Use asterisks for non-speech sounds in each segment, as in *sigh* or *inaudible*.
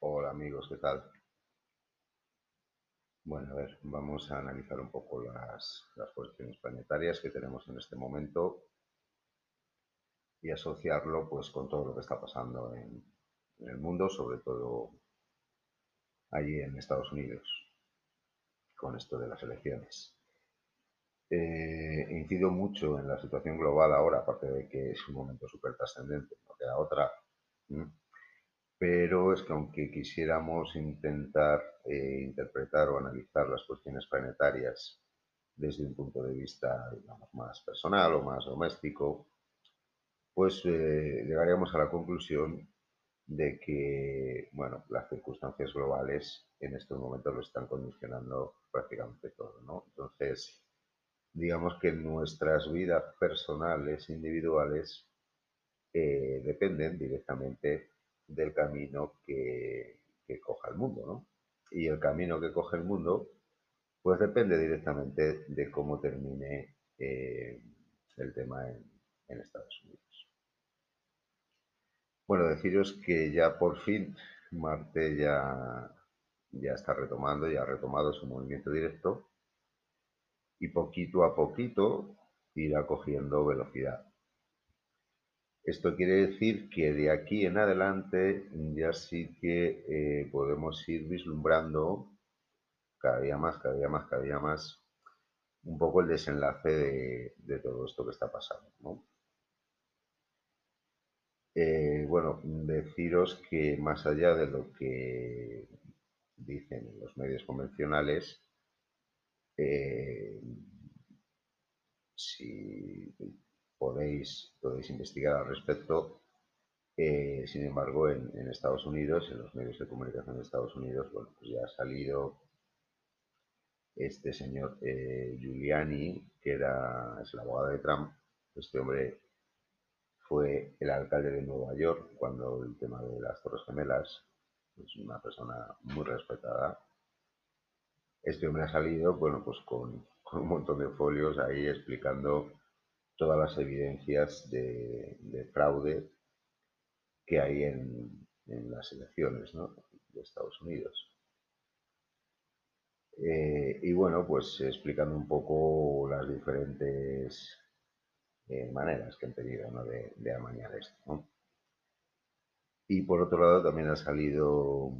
Hola amigos, ¿qué tal? Bueno, a ver, vamos a analizar un poco las, las posiciones planetarias que tenemos en este momento y asociarlo pues con todo lo que está pasando en, el mundo, sobre todo allí en Estados Unidos, con esto de las elecciones. Eh, incido mucho en la situación global ahora, aparte de que es un momento súper trascendente, no queda otra. Pero es que aunque quisiéramos intentar eh, interpretar o analizar las cuestiones planetarias desde un punto de vista digamos, más personal o más doméstico, pues eh, llegaríamos a la conclusión de que bueno, las circunstancias globales en estos momentos lo están condicionando prácticamente todo. ¿no? Entonces, digamos que nuestras vidas personales, individuales, eh, dependen directamente del camino que, coja el mundo, ¿no? Y el camino que coge el mundo, pues depende directamente de cómo termine eh, el tema en, Estados Unidos. Bueno, deciros que ya por fin Marte ya, ya está retomando, ya ha retomado su movimiento directo y poquito a poquito irá cogiendo velocidad. Esto quiere decir que de aquí en adelante ya sí que eh, podemos ir vislumbrando cada día más, cada día más, cada día más un poco el desenlace de, todo esto que está pasando. Eh, bueno, deciros que más allá de lo que dicen los medios convencionales, eh, si podéis, podéis investigar al respecto. Eh, sin embargo, en, Estados Unidos, en los medios de comunicación de Estados Unidos, bueno, pues ya ha salido este señor eh, Giuliani, que era, es el abogado de Trump. Este hombre fue el alcalde de Nueva York cuando el tema de las Torres Gemelas, es una persona muy respetada, este hombre ha salido, bueno, pues con, un montón de folios ahí explicando todas las evidencias de, fraude que hay en, las elecciones de Estados Unidos. Eh, y bueno, pues explicando un poco las diferentes eh, maneras que han tenido de, amañar esto. Y por otro lado también ha salido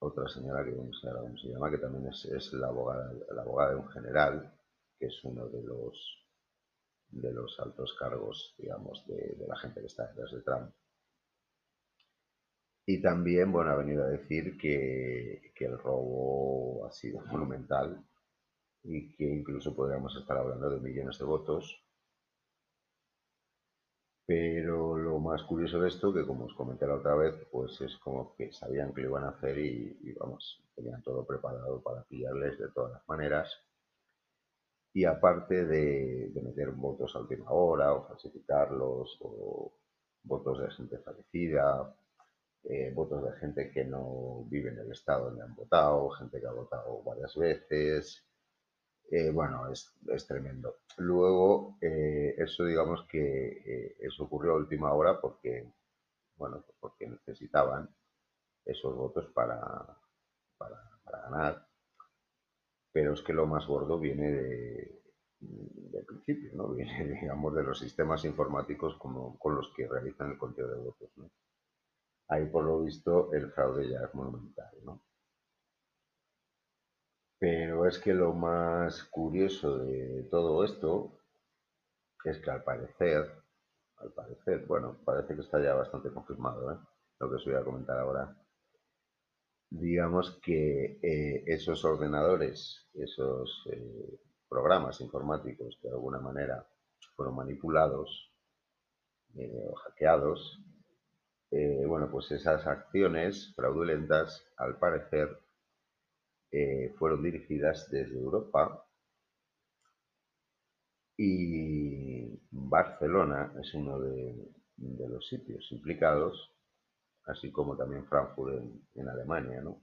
otra señora que no sé cómo se llama, que también es, la, abogada, la abogada de un general, que es uno de los de los altos cargos, digamos, de, la gente que está detrás de Trump. Y también, bueno, ha venido a decir que, que, el robo ha sido *laughs* monumental y que incluso podríamos estar hablando de millones de votos pero lo más curioso de esto, que como os comenté la otra vez, pues es como que sabían que lo iban a hacer y, vamos, tenían todo preparado para pillarles de todas las maneras. Y aparte de, meter votos a última hora o falsificarlos, o votos de gente fallecida, eh, votos de gente que no vive en el estado donde han votado, gente que ha votado varias veces, eh, bueno, es, tremendo. Luego, eh, eso digamos que eh, eso ocurrió a última hora porque, bueno, pues porque necesitaban esos votos para, para, ganar. Pero es que lo más gordo viene de, del principio, ¿no? *laughs* Viene, digamos, de los sistemas informáticos como, con los que realizan el conteo de votos, ¿no? Ahí, por lo visto, el fraude ya es monumental, ¿no? Pero es que lo más curioso de todo esto es que al parecer, al parecer, bueno, parece que está ya bastante confirmado, ¿eh? lo que os voy a comentar ahora. Digamos que eh, esos ordenadores, esos eh, programas informáticos que de alguna manera fueron manipulados o hackeados, bueno, pues esas acciones fraudulentas, al parecer, eh, fueron dirigidas desde Europa. Y Barcelona es uno de, los sitios implicados, así como también Frankfurt en, Alemania. ¿no?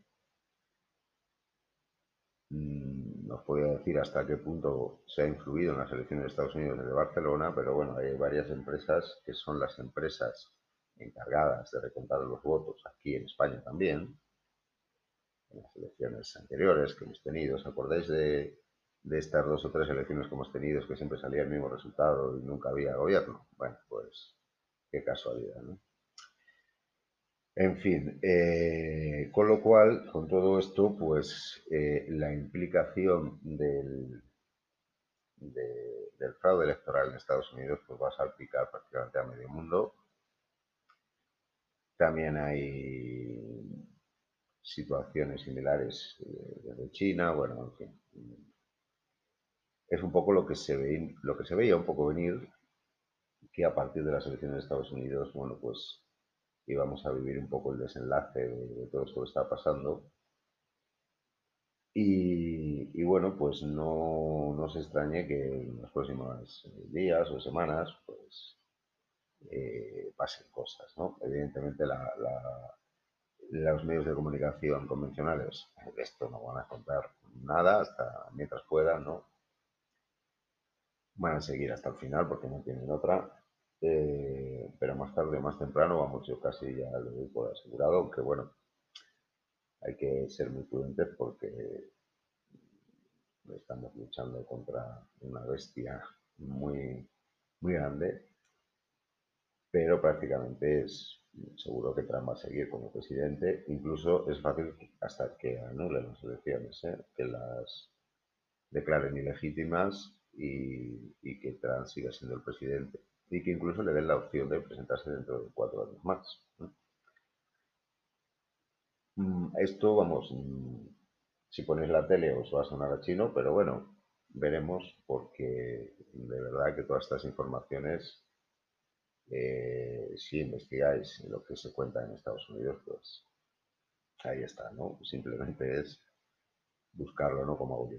Mm, no os decir hasta qué punto se ha influido en las elecciones de Estados Unidos desde Barcelona, pero bueno, hay varias empresas que son las empresas encargadas de recontar los votos aquí en España también, en las elecciones anteriores que hemos tenido. ¿Os acordáis de, de estas dos o tres elecciones que hemos tenido, que siempre salía el mismo resultado y nunca había gobierno? Bueno, pues qué casualidad, ¿no? En fin, eh, con lo cual, con todo esto, pues eh, la implicación del, fraude electoral en Estados Unidos pues va a salpicar prácticamente a medio mundo. También hay situaciones similares eh, desde China, bueno, en fin. Es un poco lo que se ve, lo que se veía un poco venir, que a partir de las elecciones de Estados Unidos, bueno, pues íbamos a vivir un poco el desenlace de, todo esto que está pasando. Y, bueno, pues no, no, se extrañe que en los próximos días o semanas, pues eh, pasen cosas, ¿no? Evidentemente los medios de comunicación convencionales de *laughs* esto no van a contar nada hasta mientras puedan, ¿no? Van a seguir hasta el final porque no tienen otra. Eh, pero más tarde o más temprano, vamos, yo casi ya lo doy por asegurado, aunque bueno, hay que ser muy prudentes porque estamos luchando contra una bestia muy, muy grande, pero prácticamente es seguro que Trump va a seguir como presidente. Incluso es fácil hasta que anulen las elecciones, ¿eh? que las declaren ilegítimas y, y que Trump siga siendo el presidente y que incluso le den la opción de presentarse dentro de cuatro años más. Mm, esto, vamos, mm, si pones la tele os va a sonar a chino, pero bueno, veremos porque de verdad que todas estas informaciones, eh, si investigáis lo que se cuenta en Estados Unidos, pues ahí está, ¿no? Simplemente es buscarlo, ¿no? Como hago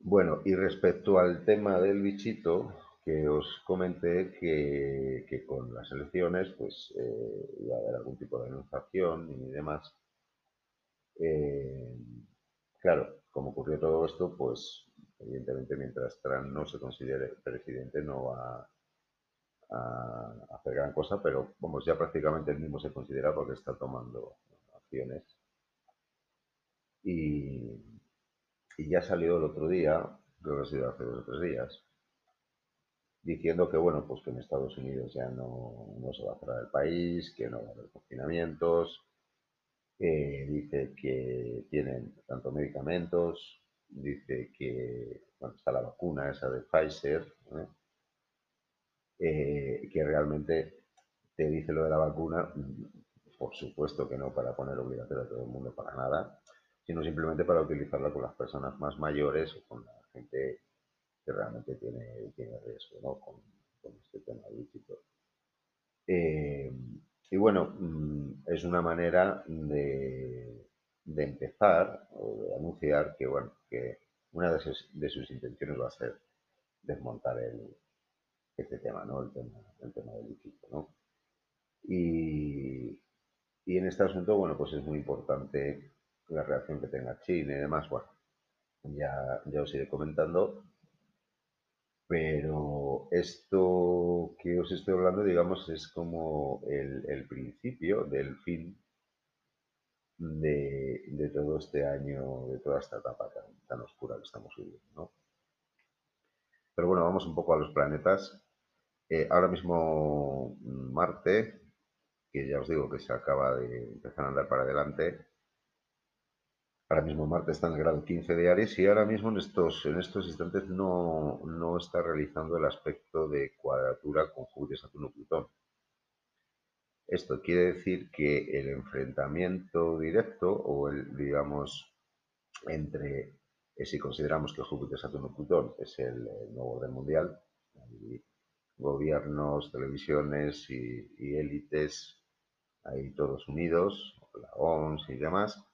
Bueno, y respecto al tema del bichito, que os comenté que, con las elecciones pues eh, iba a haber algún tipo de denunciación y demás. Eh, claro, como ocurrió todo esto, pues evidentemente mientras Trump no se considere presidente no va a, hacer gran cosa, pero vamos, ya prácticamente él mismo se considera porque está tomando acciones. Y, y ya salió el otro día, creo que ha sido hace dos o tres días, diciendo que bueno, pues que en Estados Unidos ya no, se va a cerrar el país, que no va a haber confinamientos, dice que tienen tanto medicamentos, dice que está la vacuna esa de Pfizer, eh, que realmente te dice lo de la vacuna, por supuesto que no para poner obligatorio a todo el mundo para nada, sino simplemente para utilizarla con las personas más mayores o con la gente realmente tiene, tiene riesgo ¿no? con, este tema lícito. Eh, y bueno, mm, es una manera de, de, empezar o de anunciar que, bueno, que una de sus, de sus intenciones va a ser desmontar el, este tema, ¿no? El tema, el tema del lícito, ¿no? Y, y en este asunto, bueno, pues es muy importante la reacción que tenga China y demás. Bueno, ya, ya os iré comentando. Pero esto que os estoy hablando, digamos, es como el, principio del fin de, todo este año, de toda esta etapa tan, oscura que estamos viviendo. ¿no? Pero bueno, vamos un poco a los planetas. Eh, ahora mismo Marte, que ya os digo que se acaba de empezar a andar para adelante, Ahora mismo Marte está en el grado 15 de Aries y ahora mismo en estos, en estos instantes no, no está realizando el aspecto de cuadratura con Júpiter, Saturno, Plutón. Esto quiere decir que el enfrentamiento directo o el, digamos, entre, eh, si consideramos que Júpiter, Saturno, Plutón es el, nuevo orden mundial, gobiernos, televisiones y, y élites ahí todos unidos, la OMS y demás,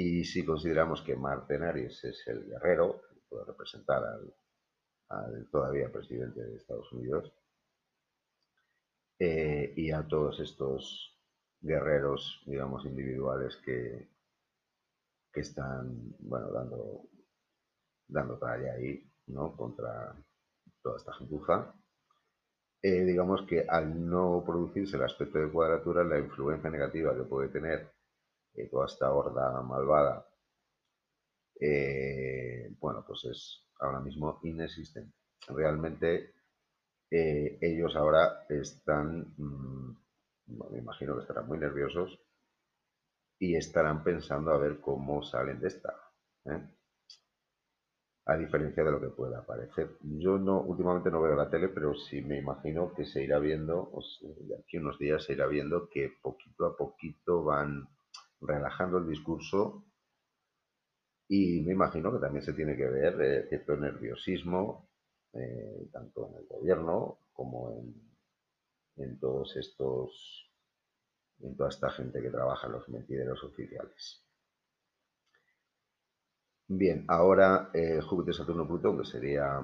y si consideramos que Marte en Aries es el guerrero, que puede representar al, todavía presidente de Estados Unidos, eh, y a todos estos guerreros, digamos, individuales que, que están, bueno, dando, dando talla ahí, ¿no? Contra toda esta gentuza. eh, digamos que al no producirse el aspecto de cuadratura, la influencia negativa que puede tener eh, toda esta horda malvada, eh, bueno, pues es ahora mismo inexistente. Realmente ellos ahora están, mm, me imagino que estarán muy nerviosos y estarán pensando a ver cómo salen de esta a diferencia de lo que pueda parecer. Yo no, últimamente no veo la tele, pero sí me imagino que se irá viendo, de aquí unos días se irá viendo que poquito a poquito van relajando el discurso y me imagino que también se tiene que ver eh, cierto nerviosismo, eh, tanto en el gobierno como en, en todos estos, en toda esta gente que trabaja en los mentideros oficiales. Bien, ahora eh, Júpiter, Saturno, Plutón, que sería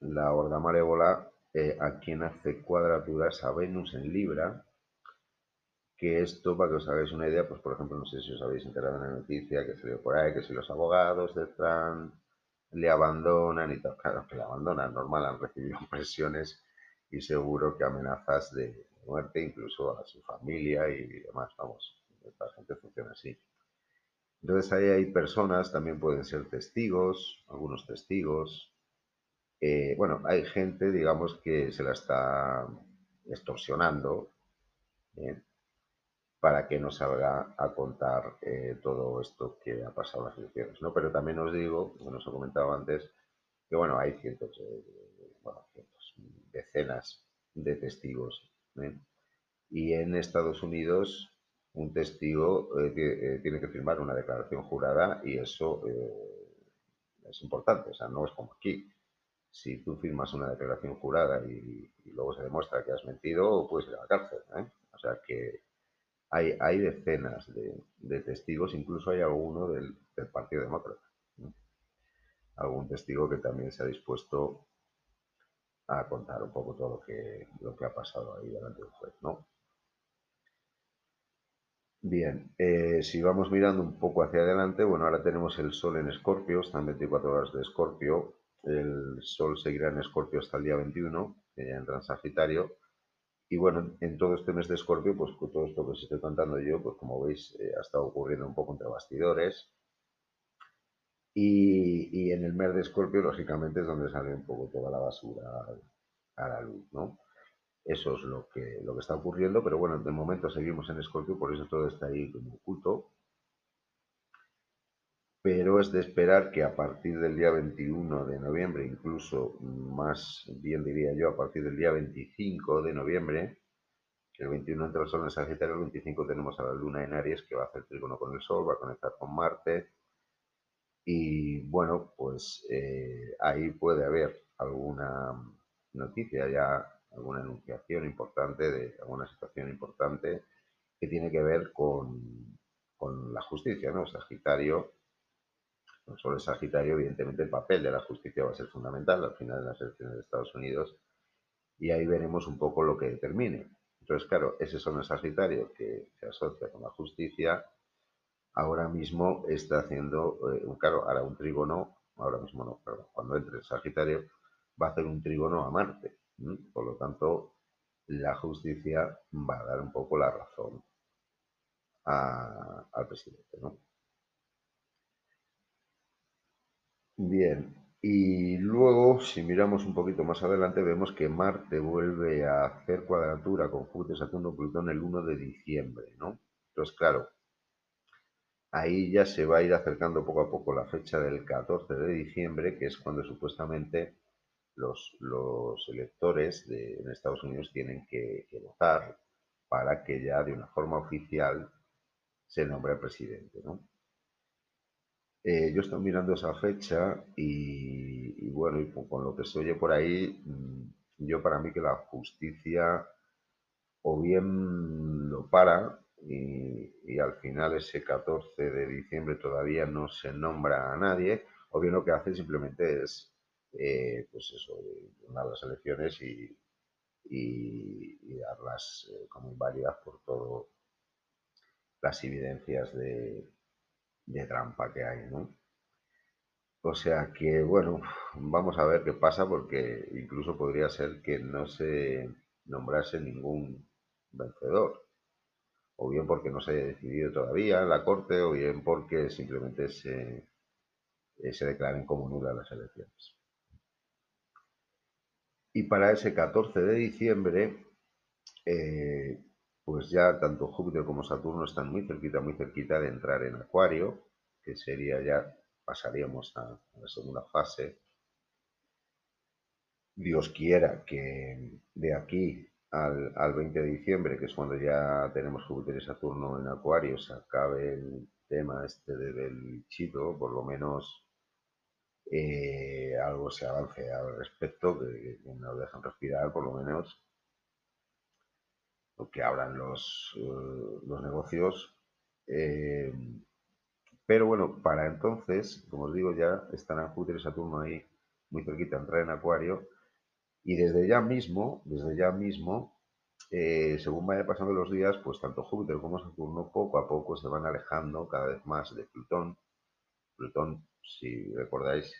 la horda malévola, eh, a quien hace cuadraturas a Venus en Libra, que esto, para que os hagáis una idea, pues por ejemplo, no sé si os habéis enterado en la noticia que salió por ahí, que si los abogados de Trump le abandonan y tal, claro, que le abandonan, normal, han recibido *laughs* presiones y seguro que amenazas de muerte incluso a su familia y demás, vamos, esta gente funciona así. Entonces ahí hay personas, también pueden ser testigos, algunos testigos. Eh, bueno, hay gente, digamos, que se la está extorsionando ¿eh? Para que no salga a contar eh, todo esto que ha pasado en las elecciones. ¿no? Pero también os digo, como os he comentado antes, que bueno, hay cientos, bueno, decenas de testigos. Y en Estados Unidos un testigo eh, eh, tiene que firmar una declaración jurada y eso eh, es importante, o sea, no es como aquí. Si tú firmas una declaración jurada y, luego se demuestra que has mentido, puedes ir a la cárcel. O sea que hay, hay decenas de, testigos, incluso hay alguno del, Partido Demócrata. Algún testigo que también se ha dispuesto a contar un poco todo lo que, lo que ha pasado ahí delante del juez. Bien, eh, si vamos mirando un poco hacia adelante, bueno, ahora tenemos el Sol en Escorpio, están 24 horas de Escorpio, el Sol seguirá en Escorpio hasta el día 21, que ya entra en Sagitario, y bueno, en todo este mes de Escorpio, pues con todo esto que os estoy contando yo, pues como veis, eh, ha estado ocurriendo un poco entre bastidores, y, y en el mes de Escorpio, lógicamente, es donde sale un poco toda la basura a la luz, ¿no? Eso es lo que, lo que está ocurriendo, pero bueno, de momento seguimos en Escorpio, por eso todo está ahí como oculto. Pero es de esperar que a partir del día 21 de noviembre, incluso más bien diría yo, a partir del día 25 de noviembre, el 21 entra el Sol en Sagitario, el 25 tenemos a la Luna en Aries que va a hacer trígono con el Sol, va a conectar con Marte. Y bueno, pues eh, ahí puede haber alguna noticia ya alguna enunciación importante, de alguna situación importante que tiene que ver con, la justicia, ¿no? Sagitario, no solo el Sagitario, evidentemente el papel de la justicia va a ser fundamental al final de las elecciones de Estados Unidos y ahí veremos un poco lo que determine. Entonces, claro, ese son el Sagitario que se asocia con la justicia, ahora mismo está haciendo, eh, claro, hará un trígono, ahora mismo no, perdón, cuando entre el Sagitario va a hacer un trígono a Marte. Por lo tanto, la justicia va a dar un poco la razón al presidente. Bien, y luego, si miramos un poquito más adelante, vemos que Marte vuelve a hacer cuadratura con Júpiter, Saturno, Plutón el 1 de diciembre, ¿no? Entonces, claro, ahí ya se va a ir acercando poco a poco la fecha del 14 de diciembre, que es cuando supuestamente los, electores de, en Estados Unidos tienen que, votar para que ya de una forma oficial se nombre presidente. ¿no? Eh, yo estoy mirando esa fecha y, bueno, y con, lo que se oye por ahí, mm, yo para mí que la justicia o bien lo para y, y, al final ese 14 de diciembre todavía no se nombra a nadie, o bien lo que hace simplemente es eh, pues eso, ganar las elecciones y, darlas eh, como inválidas por todas las evidencias de, trampa que hay, O sea que, bueno, vamos a ver qué pasa porque incluso podría ser que no se nombrase ningún vencedor. O bien porque no se haya decidido todavía en la Corte, o bien porque simplemente se, eh, se declaren como nulas las elecciones. Y para ese 14 de diciembre, eh, pues ya tanto Júpiter como Saturno están muy cerquita, muy cerquita de entrar en Acuario, que sería ya, pasaríamos a, la segunda fase. Dios quiera que de aquí al, al, 20 de diciembre, que es cuando ya tenemos Júpiter y Saturno en Acuario, se acabe el tema este del chito, por lo menos eh, algo se avance al respecto, que, que, nos dejan respirar por lo menos que abran los, uh, los negocios. Eh, pero bueno, para entonces, como os digo, ya estarán Júpiter y Saturno ahí muy cerquita, entrar en Acuario. Y desde ya mismo, desde ya mismo, eh, según vaya pasando los días, pues tanto Júpiter como Saturno poco a poco se van alejando cada vez más de Plutón. Plutón, si recordáis,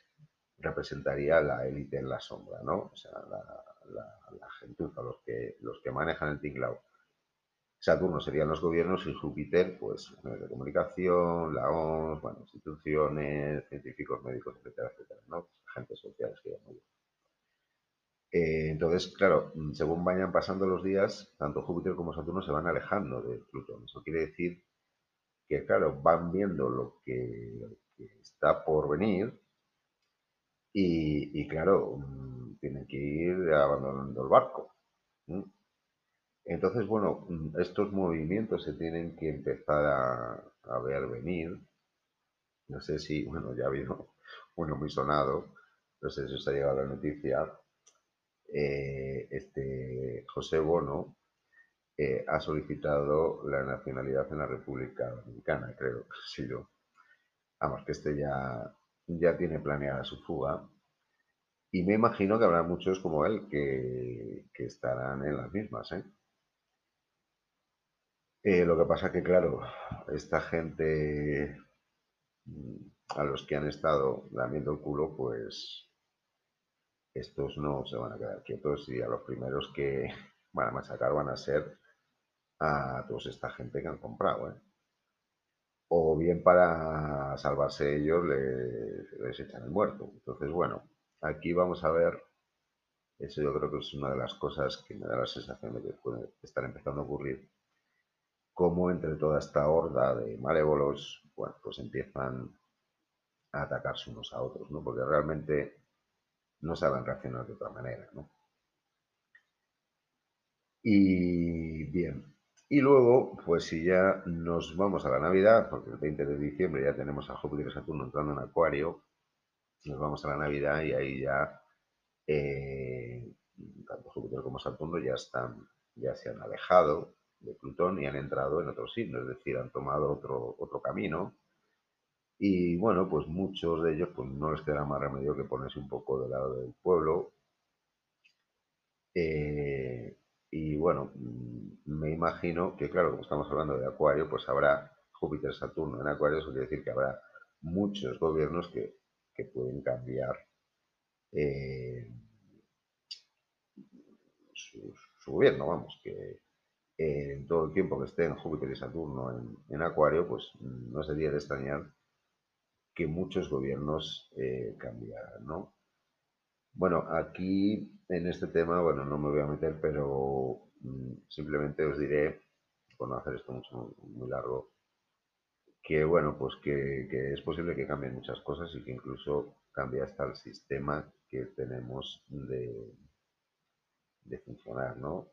representaría la élite en la sombra, ¿no? O sea, la, la, la gentuza, los que, los que manejan el tinglao. Saturno serían los gobiernos y Júpiter, pues, medios de comunicación, la ONU, bueno, instituciones, científicos, médicos, etcétera, etcétera, ¿no? Agentes sociales que llamo yo. Eh, entonces, claro, según vayan pasando los días, tanto Júpiter como Saturno se van alejando de Plutón. Eso quiere decir que, claro, van viendo lo que, está por venir y, y claro, mmm, tienen que ir abandonando el barco. Entonces, bueno, estos movimientos se tienen que empezar a, a, ver venir. No sé si, bueno, ya ha habido *laughs* uno muy sonado, no sé si os ha llegado la noticia. Eh, este José Bono eh, ha solicitado la nacionalidad en la República Dominicana, creo *laughs* que ha sido. Vamos, que este ya, ya tiene planeada su fuga. Y me imagino que habrá muchos como él que, estarán en las mismas, ¿eh? Eh, lo que pasa que, claro, esta gente a los que han estado lamiendo el culo, pues estos no se van a quedar quietos y a los primeros que *laughs* van a machacar van a ser a toda esta gente que han comprado. ¿eh? O bien para salvarse ellos les, les echan el muerto. Entonces, bueno, aquí vamos a ver, eso yo creo que es una de las cosas que me da la sensación de que puede estar empezando a ocurrir cómo entre toda esta horda de malévolos, bueno, pues empiezan a atacarse unos a otros, ¿no? Porque realmente no saben reaccionar de otra manera, ¿no? Y bien, y luego, pues si ya nos vamos a la Navidad, porque el 20 de diciembre ya tenemos a Júpiter y Saturno entrando en Acuario, nos vamos a la Navidad y ahí ya eh, tanto Júpiter como Saturno ya están, ya se han alejado de Plutón y han entrado en otro signo, es decir, han tomado otro, otro camino. Y bueno, pues muchos de ellos pues no les queda más remedio que ponerse un poco del lado del pueblo. Eh, y bueno, me imagino que claro, como estamos hablando de Acuario, pues habrá Júpiter, Saturno en Acuario, eso quiere decir que habrá muchos gobiernos que, que pueden cambiar eh, su, gobierno, vamos, que, eh, en todo el tiempo que estén Júpiter y Saturno en, en, Acuario, pues no sería de extrañar que muchos gobiernos eh, cambiaran, ¿no? Bueno, aquí en este tema, bueno, no me voy a meter, pero mm, simplemente os diré, por no hacer esto mucho, muy largo, que bueno, pues que, que, es posible que cambien muchas cosas y que incluso cambie hasta el sistema que tenemos de, de funcionar, ¿no?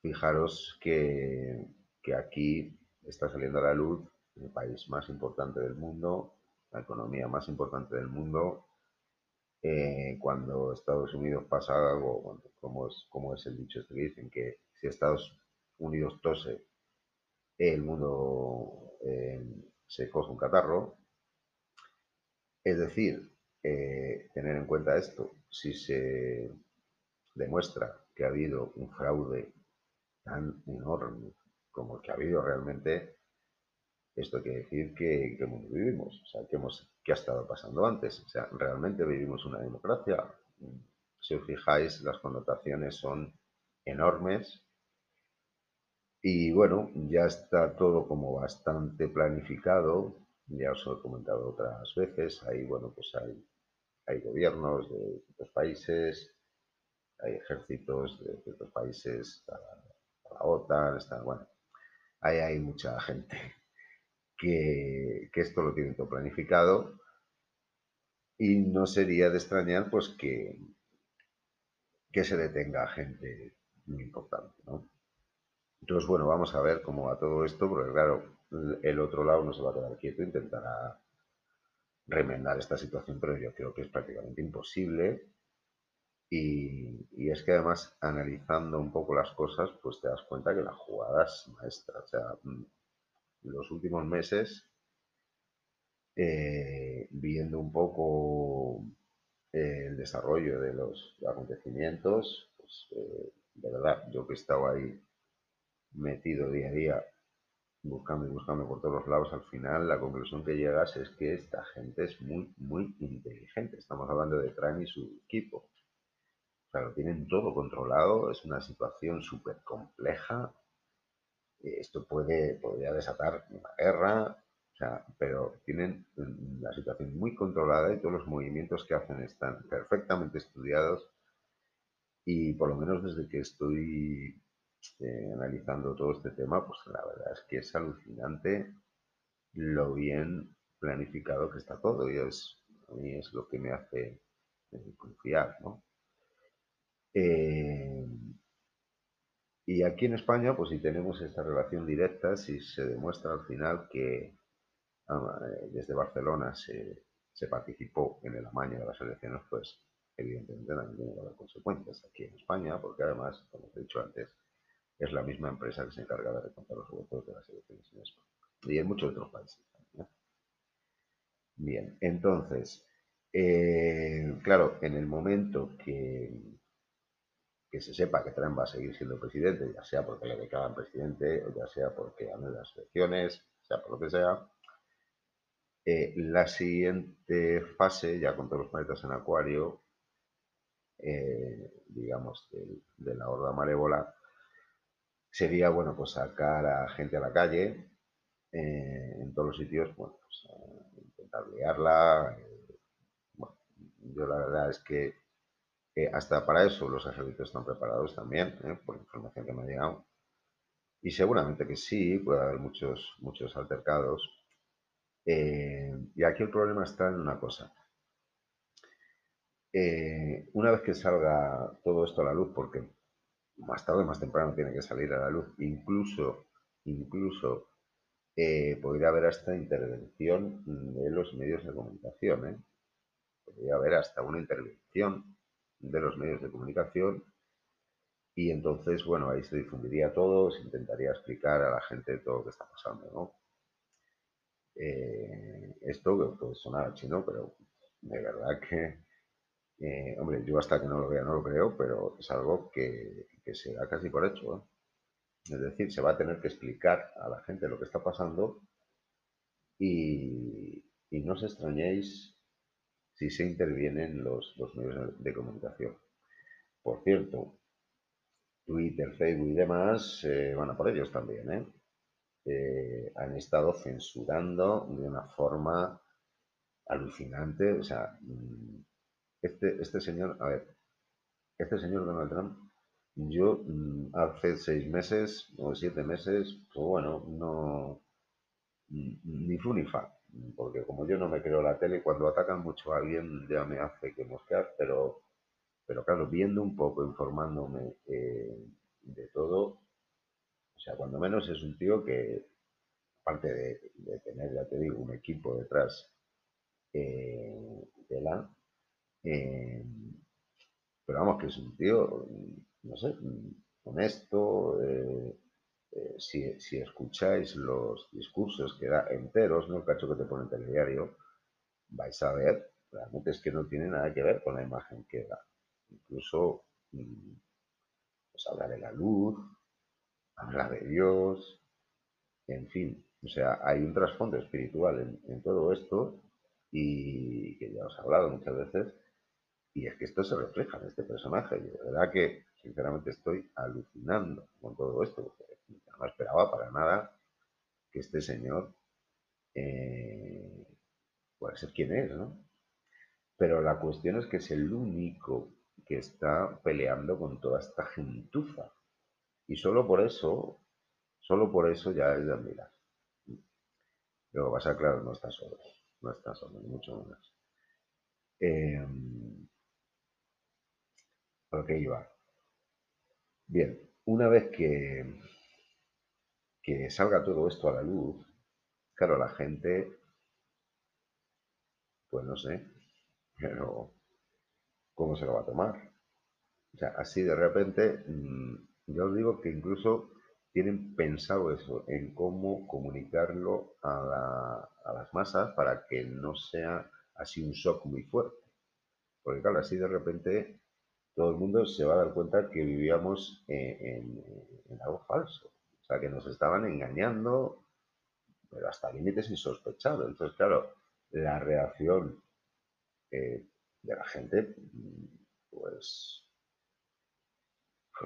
Fijaros que, que, aquí está saliendo a la luz el país más importante del mundo, la economía más importante del mundo. Eh, cuando Estados Unidos pasa algo, bueno, como, es, como es el dicho este que dicen que si Estados Unidos tose, el mundo eh, se coge un catarro. Es decir, eh, tener en cuenta esto, si se demuestra que ha habido un fraude tan enorme como el que ha habido realmente, Esto quiere decir que, que mundo vivimos, o sea, que hemos, qué ha estado pasando antes. O sea, realmente vivimos una democracia. Si os fijáis, las connotaciones son enormes. Y bueno, ya está todo como bastante planificado. Ya os he comentado otras veces. Ahí, bueno, pues hay, hay gobiernos de otros países, hay ejércitos de ciertos países, la OTAN, está, bueno, ahí hay mucha gente *laughs* que, esto lo tienen todo planificado y no sería de extrañar pues que, que se detenga gente muy importante, ¿no? Entonces, bueno, vamos a ver cómo va todo esto, porque claro, el otro lado no se va a quedar quieto, intentará remendar esta situación, pero yo creo que es prácticamente imposible y, es que además, analizando un poco las cosas, pues te das cuenta que la jugada es maestra. O sea, mm, los últimos meses, eh, viendo un poco el desarrollo de los acontecimientos, pues eh, de verdad, yo que he estado ahí metido día a día, buscando y buscando por todos los lados, al final la conclusión que llegas es que esta gente es muy, muy inteligente. Estamos hablando de Tran y su equipo. Claro, tienen todo controlado, es una situación súper compleja. Esto puede, podría desatar una guerra, pero tienen la situación muy controlada y todos los movimientos que hacen están perfectamente estudiados y por lo menos desde que estoy eh, analizando todo este tema, pues la verdad es que es alucinante lo bien planificado que está todo y es, a mí es lo que me hace eh, confiar, ¿no? Eh, y aquí en España, pues si tenemos esta relación directa, si se demuestra al final que ah, desde Barcelona se, participó en el amaño de las elecciones, pues evidentemente también tiene que haber consecuencias aquí en España, porque además, como he dicho antes, es la misma empresa que se encarga de recontar los votos de las elecciones en España y en muchos otros países también. Bien, entonces, eh, claro, en el momento que, que se sepa que Trump va a seguir siendo presidente, ya sea porque le declaran presidente, o ya sea porque ganen las elecciones, sea por lo que sea. Eh, la siguiente fase, ya con todos los planetas en acuario, eh, digamos, de, la horda malévola, sería, bueno, pues sacar a gente a la calle, eh, en todos los sitios, bueno, pues intentar liarla. bueno, yo la verdad es que hasta para eso los ejércitos están preparados también, ¿eh? por información que me ha llegado. Y seguramente que sí, puede haber muchos, muchos altercados. Eh, y aquí el problema está en una cosa. Eh, una vez que salga todo esto a la luz, porque más tarde o más temprano tiene que salir a la luz, incluso, incluso podría haber hasta intervención de los medios de comunicación. Podría haber hasta una intervención de los medios de comunicación y entonces, bueno, ahí se difundiría todo, se intentaría explicar a la gente todo lo que está pasando, ¿no? Eh, esto puede sonar chino, pero de verdad que, eh, hombre, yo hasta que no lo vea no lo creo, pero es algo que, que se da casi por hecho, ¿eh? Es decir, se va a tener que explicar a la gente lo que está pasando y, y no os extrañéis si se intervienen los, los medios de comunicación. Por cierto, Twitter, Facebook y demás eh, van a por ellos también. ¿eh? han estado censurando de una forma alucinante. O sea, mm, este, este señor, a ver, este señor Donald Trump, yo mm, hace seis meses o siete meses, pues bueno, no, ni fu ni fa porque como yo no me creo la tele, cuando atacan mucho a alguien ya me hace que mosquear, pero, pero claro, viendo un poco, informándome eh, de todo, o sea, cuando menos es un tío que, aparte de, tener, ya te digo, un equipo detrás eh, de la, eh, pero vamos, que es un tío, no sé, honesto, eh, si, escucháis los discursos que da enteros, no el cacho que te pone el telediario, vais a ver, realmente es que no tiene nada que ver con la imagen que da. Incluso mm, pues habla de la luz, habla de Dios, en fin, O sea, hay un trasfondo espiritual en, todo esto y que ya os he hablado muchas veces, y es que esto se refleja en este personaje. Y de verdad que, sinceramente, estoy alucinando con todo esto, porque no esperaba para nada que este señor eh, pueda ser quien es, ¿no? Pero la cuestión es que es el único que está peleando con toda esta gentuza. Y solo por eso, solo por eso ya es de admirar. Luego vas a claro, no está solo, no está solo, mucho menos. Eh, ¿Por qué iba? Bien, una vez que, que salga todo esto a la luz, claro, la gente, pues no sé, *laughs* pero ¿cómo se lo va a tomar? O sea, así de repente, mm, yo os digo que incluso tienen pensado eso, en cómo comunicarlo a, las masas para que no sea así un shock muy fuerte. Porque claro, así de repente todo el mundo se va a dar cuenta que vivíamos en, algo falso. O sea, que nos estaban engañando, pero hasta límites insospechados. Entonces, claro, la reacción eh, de la gente, pues,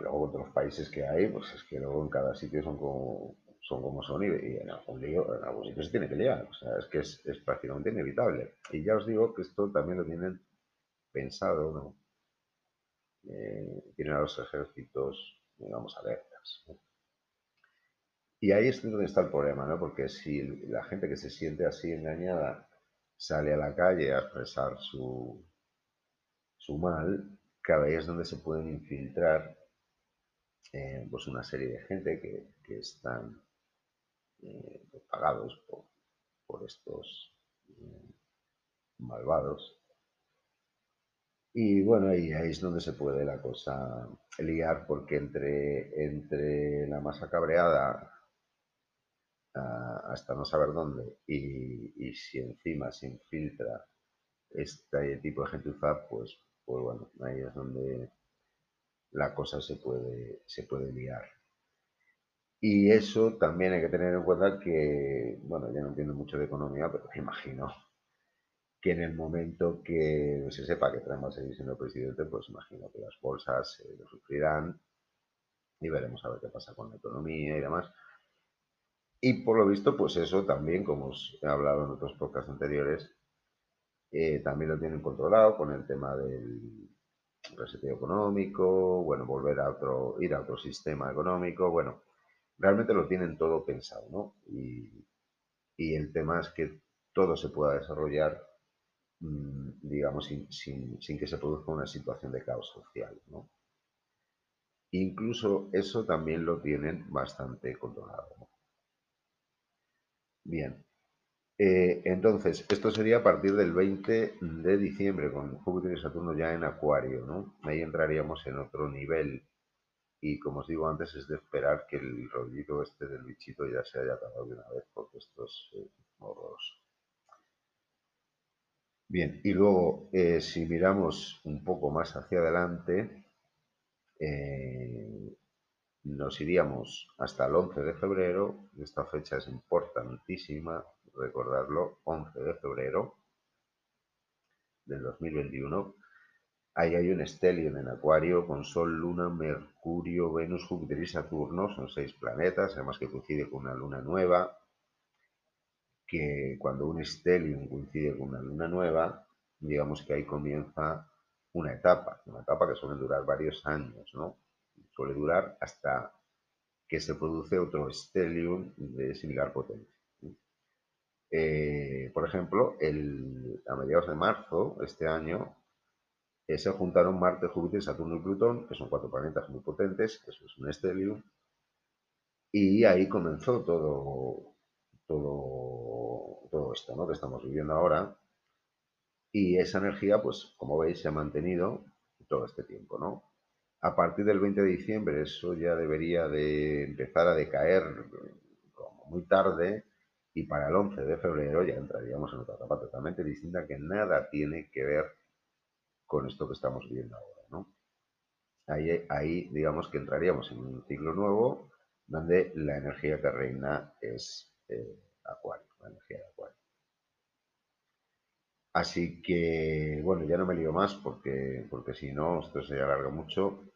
luego otros países que hay, pues es que luego en cada sitio son como son como son y, en algún lío, en algún sitio se tiene que liar. O sea, es que es, prácticamente inevitable. Y ya os digo que esto también lo tienen pensado, ¿no? Eh, tienen a los ejércitos, digamos, alertas. Y ahí es donde está el problema, ¿no? Porque si la gente que se siente así engañada sale a la calle a expresar su, su mal, cada vez es donde se pueden infiltrar eh, pues una serie de gente que, están eh, pagados por, estos eh, malvados. Y bueno, ahí, es donde se puede la cosa liar, porque entre, entre la masa cabreada hasta no saber dónde y, y si encima se infiltra este tipo de gentuza, pues pues bueno, ahí es donde la cosa se puede, se puede liar. Y eso también hay que tener en cuenta que, bueno, ya no entiendo mucho de economía, pero me imagino que en el momento que se sepa que Trump va a seguir siendo presidente, pues imagino que las bolsas lo sufrirán y veremos a ver qué pasa con la economía y demás. Y por lo visto, pues eso también, como os he hablado en otros podcasts anteriores, eh, también lo tienen controlado con el tema del reseteo económico, bueno, volver a otro, ir a otro sistema económico, bueno, realmente lo tienen todo pensado, ¿no? Y, el tema es que todo se pueda desarrollar, digamos, sin, que se produzca una situación de caos social, ¿no? Incluso eso también lo tienen bastante controlado. Bien, eh, entonces, esto sería a partir del 20 de diciembre, con Júpiter y Saturno ya en Acuario, ¿no? Ahí entraríamos en otro nivel. Y como os digo antes, es de esperar que el rollito este del bichito ya se haya acabado de una vez, porque esto es eh. Bien, y luego, eh, si miramos un poco más hacia adelante, nos iríamos hasta el 11 de febrero. Esta fecha es importantísima recordarlo, 11 de febrero del 2021. Ahí hay un stellium en Acuario con Sol, Luna, Mercurio, Venus, Júpiter y Saturno. Son seis planetas, además que coincide con una luna nueva. Que cuando un stellium coincide con una luna nueva, digamos que ahí comienza una etapa, una etapa que suele durar varios años, ¿no? Suele durar hasta que se produce otro stellium de similar potencia. Eh, por ejemplo, a mediados de marzo, este año, eh, se juntaron Marte, Júpiter, Saturno y Plutón, que son cuatro planetas muy potentes, eso es un estelium, y ahí comenzó todo, todo, todo esto ¿no? que estamos viviendo ahora. Y esa energía, pues como veis, se ha mantenido todo este tiempo, ¿no? A partir del 20 de diciembre eso ya debería de empezar a decaer como muy tarde, y para el 11 de febrero ya entraríamos en otra etapa totalmente distinta que nada tiene que ver con esto que estamos viendo ahora. ¿no? Ahí, digamos que entraríamos en un ciclo nuevo donde la energía que reina es eh, Acuario, la energía de Acuario. Así que, bueno, ya no me lío más porque, porque si no, esto se alarga mucho.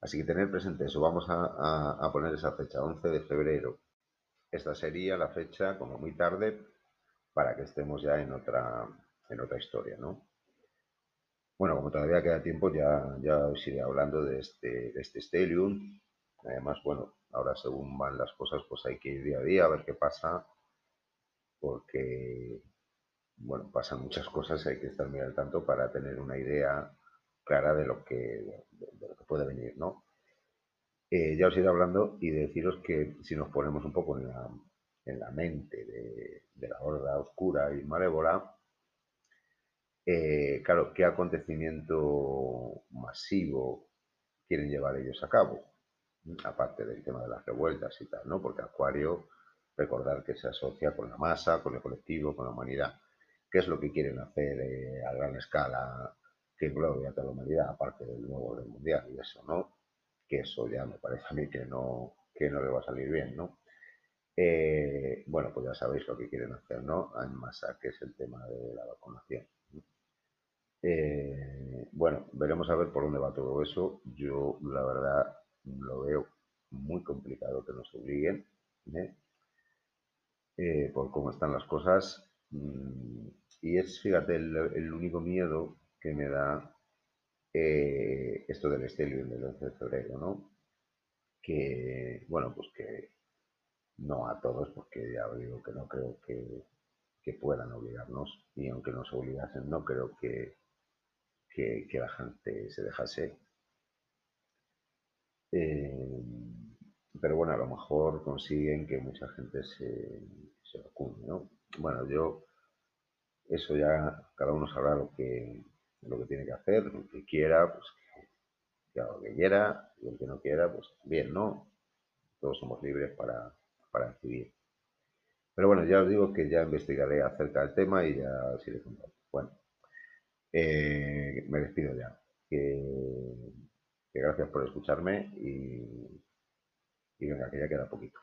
Así que tener presente eso, vamos a, poner esa fecha, 11 de febrero. Esta sería la fecha, como muy tarde, para que estemos ya en otra, en otra historia, ¿no? Bueno, como todavía queda tiempo, ya, ya os iré hablando de este, de este Stellium. Además, bueno, ahora según van las cosas, pues hay que ir día a día a ver qué pasa, porque, bueno, pasan muchas cosas, hay que estar muy al tanto para tener una idea clara de lo que, puede venir, ¿no? Eh, ya os iré hablando y deciros que si nos ponemos un poco en la, en la mente de, de la horda oscura y malévola, eh, claro, ¿qué acontecimiento masivo quieren llevar ellos a cabo? Aparte del tema de las revueltas y tal, ¿no? Porque Acuario, recordar que se asocia con la masa, con el colectivo, con la humanidad. ¿Qué es lo que quieren hacer eh, a gran escala que englobe a toda la humanidad, aparte del nuevo orden mundial y eso, ¿no? Que eso ya me parece a mí que no, que no le va a salir bien, ¿no? Eh, bueno, pues ya sabéis lo que quieren hacer, ¿no? En masa, que es el tema de la vacunación. Eh, bueno, veremos a ver por dónde va todo eso. Yo, la verdad, lo veo muy complicado que nos obliguen, ¿eh? Eh, por cómo están las cosas. Mm, y es, fíjate, el, único miedo que me da esto del Stellium del 11 de febrero, ¿no? Que, bueno, pues que no a todos, porque ya digo que no creo que, que puedan obligarnos, y aunque nos obligasen, no creo que, que, la gente se dejase. Eh, pero bueno, a lo mejor consiguen que mucha gente se, se vacune, ¿no? Bueno, yo, eso ya cada uno sabrá lo que, lo que tiene que hacer, lo que quiera, pues que haga lo que quiera, y el que no quiera, pues bien, ¿no? Todos somos libres para, para decidir. Pero bueno, ya os digo que ya investigaré acerca del tema y ya os iré contando. Bueno, eh, me despido ya. Gracias por escucharme y, y venga, que ya queda poquito.